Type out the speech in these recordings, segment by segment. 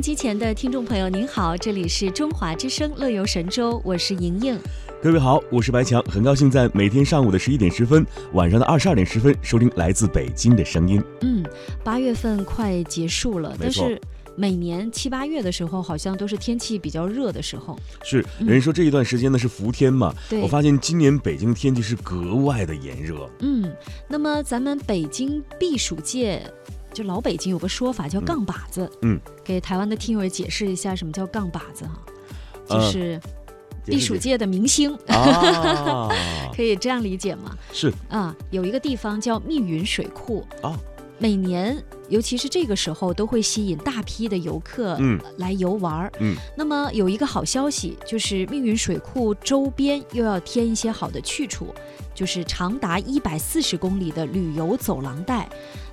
音机前的听众朋友，您好，这里是中华之声乐游神州，我是莹莹。各位好，我是白强，很高兴在每天上午的十一点十分，晚上的二十二点十分收听来自北京的声音。嗯，八月份快结束了，但是每年七八月的时候，好像都是天气比较热的时候。是，人说这一段时间呢是伏天嘛，对我发现今年北京天气是格外的炎热。嗯，那么咱们北京避暑界，就老北京有个说法叫杠把子。嗯，给台湾的听友解释一下什么叫杠把子哈，就呃是避暑界的明星，啊，可以这样理解吗？是。啊，有一个地方叫密云水库，啊，每年尤其是这个时候都会吸引大批的游客嗯来游玩儿。嗯，那么有一个好消息，就是密云水库周边又要添一些好的去处，就是长达一百四十公里的旅游走廊带。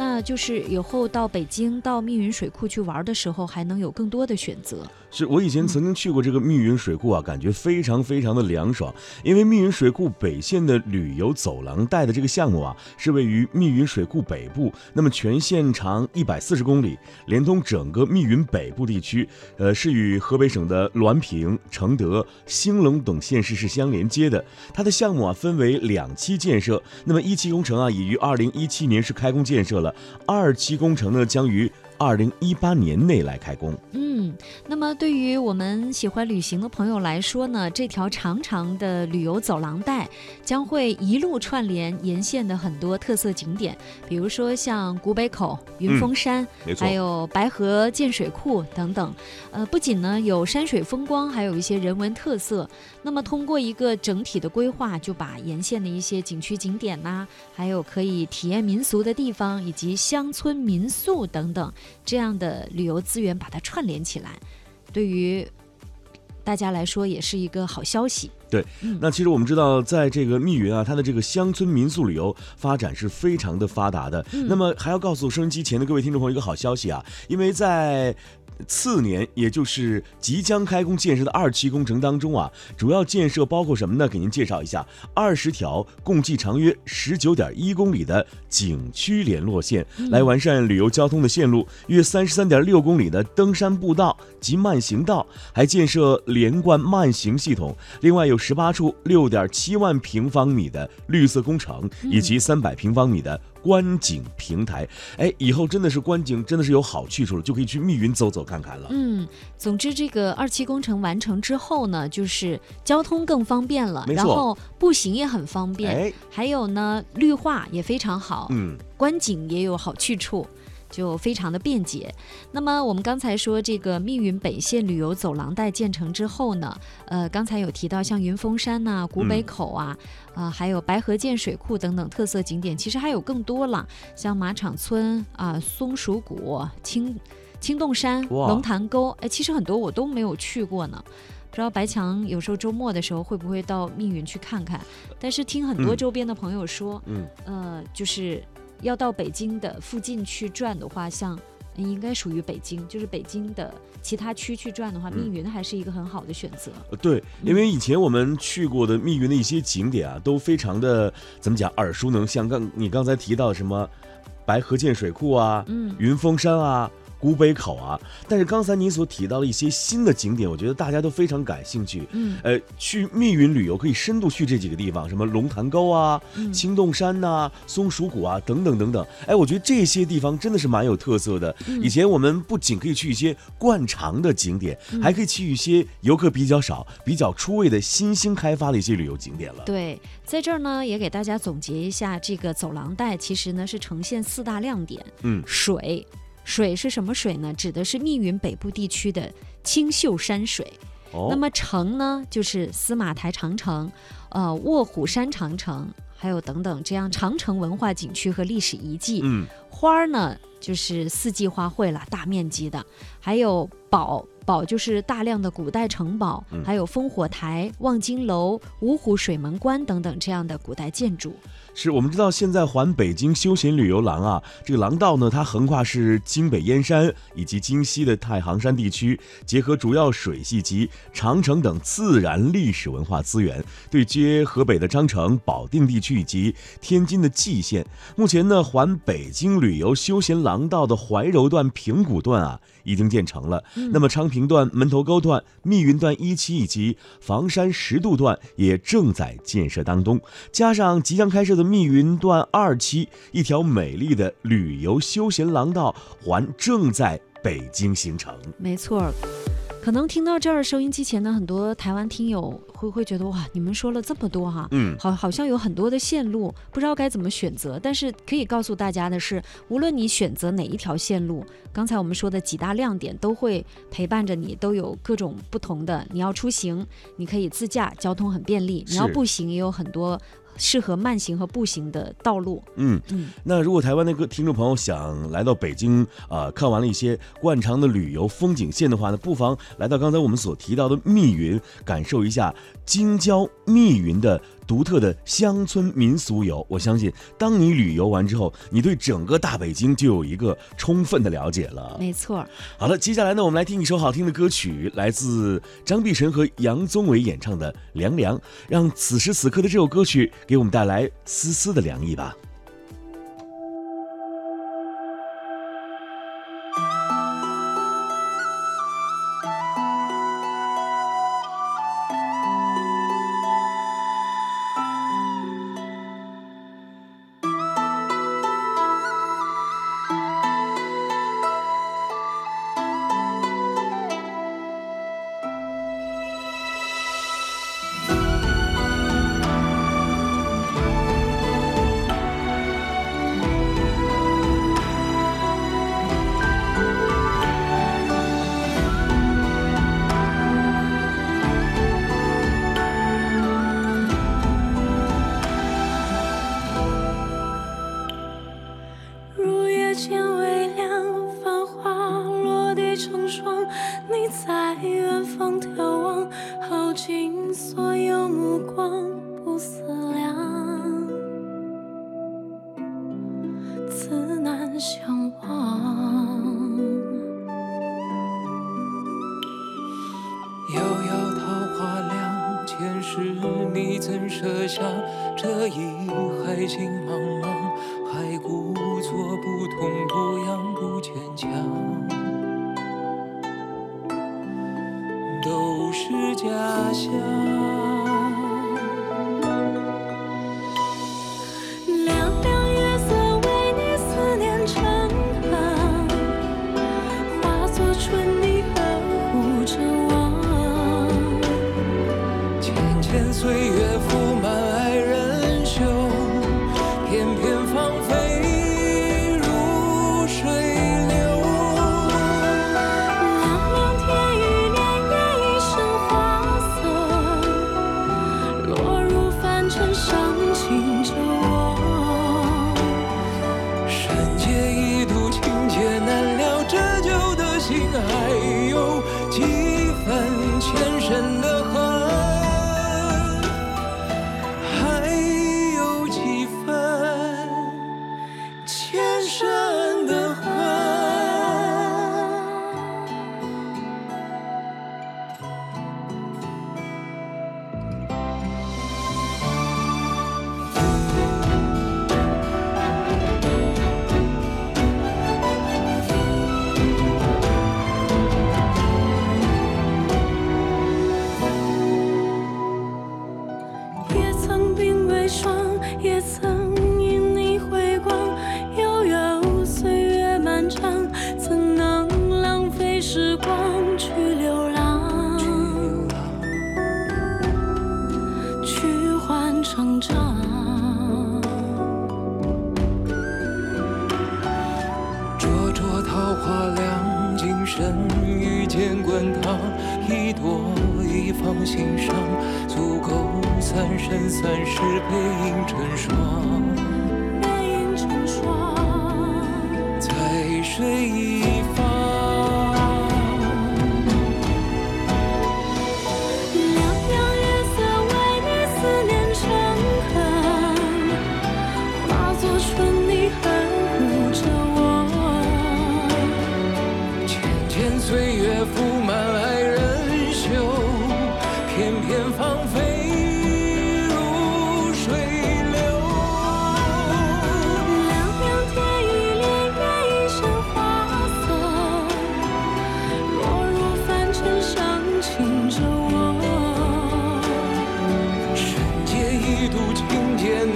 那就是以后到北京到密云水库去玩的时候，还能有更多的选择。是我以前曾经去过这个密云水库啊，感觉非常非常的凉爽。因为密云水库北线的旅游走廊带的这个项目啊，是位于密云水库北部，那么全线长一百四十公里，连通整个密云北部地区，呃，是与河北省的滦平、承德、兴隆等县市是相连接的。它的项目啊分为两期建设，那么一期工程啊已于二零一七年是开工建设了，二期工程呢将于二零一八年内来开工。嗯，那么对于我们喜欢旅行的朋友来说呢，这条长长的旅游走廊带将会一路串联沿线的很多特色景点，比如说像古北口、云峰山，没错还，有白河建水库等等。呃，不仅呢有山水风光，还有一些人文特色。那么通过一个整体的规划，就把沿线的一些景区景点呐、还有可以体验民俗的地方，以及乡村民宿等等这样的旅游资源，把它串联起来，对于大家来说也是一个好消息。对那其实我们知道，在这个密云啊，它的这个乡村民宿旅游发展是非常的发达的。嗯那么还要告诉收音机前的各位听众朋友一个好消息啊，因为在次年，也就是即将开工建设的二期工程当中啊，主要建设包括什么呢？给您介绍一下，二十条共计长约十九点一公里的景区联络线，来完善旅游交通的线路；约三十三点六公里的登山步道及慢行道，还建设连贯慢行系统。另外有十八处六点七万平方米的绿色工程，以及三百平方米的观景平台。哎，以后真的是观景真的是有好去处了，就可以去密云走走看看了。嗯，总之这个二期工程完成之后呢，就是交通更方便了，然后步行也很方便，哎，还有呢绿化也非常好，嗯，观景也有好去处。就非常的便捷。那么我们刚才说这个密云北线旅游走廊带建成之后呢，呃，刚才有提到像云峰山呐、古北口啊，啊、还有白河涧水库等等特色景点，其实还有更多了，像马场村啊、松鼠谷、青青洞山、龙潭沟，哎，其实很多我都没有去过呢。不知道白强有时候周末的时候会不会到密云去看看？但是听很多嗯周边的朋友说，嗯，呃，就是要到北京的附近去转的话，像呃应该属于北京，就是北京的其他区去转的话，嗯密云还是一个很好的选择。呃对，因为以前我们去过的密云的一些景点啊，都非常的怎么讲耳熟能详。刚你刚才提到什么白河涧水库啊，嗯云峰山啊。古北口啊，但是刚才您所提到的一些新的景点，我觉得大家都非常感兴趣。嗯呃，去密云旅游可以深度去这几个地方，什么龙潭沟啊、嗯青洞山呐、松鼠谷啊等等等等。哎，我觉得这些地方真的是蛮有特色的。嗯以前我们不仅可以去一些惯常的景点，嗯还可以去一些游客比较少、比较出位的新兴开发的一些旅游景点了。对，在这儿呢也给大家总结一下，这个走廊带其实呢是呈现四大亮点。嗯水，水是什么水呢？指的是密云北部地区的青秀山水。哦，那么城呢，就是司马台长城，呃，卧虎山长城，还有等等这样长城文化景区和历史遗迹。嗯，花儿呢，就是四季花卉了，大面积的，还有堡。堡就是大量的古代城堡，嗯还有烽火台、望京楼、五虎水门关等等这样的古代建筑。是我们知道现在环北京休闲旅游廊啊，这个廊道呢，它横跨是京北燕山以及京西的太行山地区，结合主要水系及长城等自然历史文化资源，对接河北的张城、保定地区以及天津的蓟县。目前呢，环北京京旅游休闲廊道的怀柔段、平谷段啊，已经建成了。那么昌平段、门头沟段、密云段一期以及房山十渡段也正在建设当中。加上即将开设的密云段二期，一条美丽的旅游休闲廊道环正在北京形成。没错。可能听到这儿，收音机前的很多台湾听友会会觉得哇，你们说了这么多哈，嗯，好，好像有很多的线路，不知道该怎么选择。但是可以告诉大家的是，无论你选择哪一条线路，刚才我们说的几大亮点都会陪伴着你，都有各种不同的。你要出行，你可以自驾，交通很便利；你要步行，也有很多。适合慢行和步行的道路。嗯嗯，那如果台湾的个听众朋友想来到北京啊，看完了一些惯常的旅游风景线的话呢，不妨来到刚才我们所提到的密云，感受一下京郊密云的。独特的乡村民俗游，我相信，当你旅游完之后，你对整个大北京就有一个充分的了解了。没错。好了，接下来呢，我们来听一首好听的歌曲，来自张碧晨和杨宗纬演唱的《凉凉》，让此时此刻的这首歌曲给我们带来丝丝的凉意吧。下这一海情茫茫，还故作不痛不痒不坚强，都是假象。三生三世背影成双，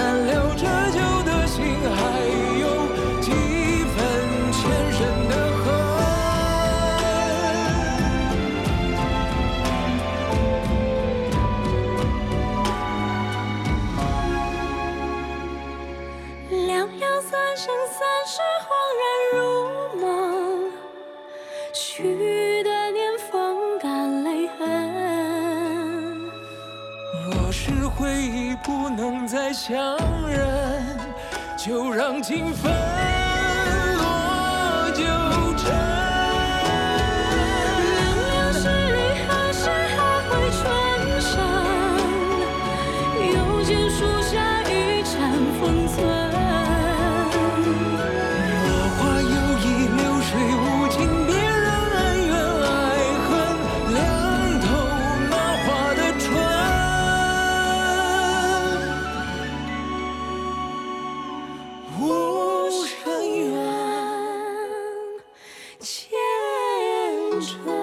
难留这旧的心，还有几分前生的恨？两两三生三世，恍然如梦。许。已不能再相认，就让情分落九尘。凉凉十里，何时还会？又见。虔诚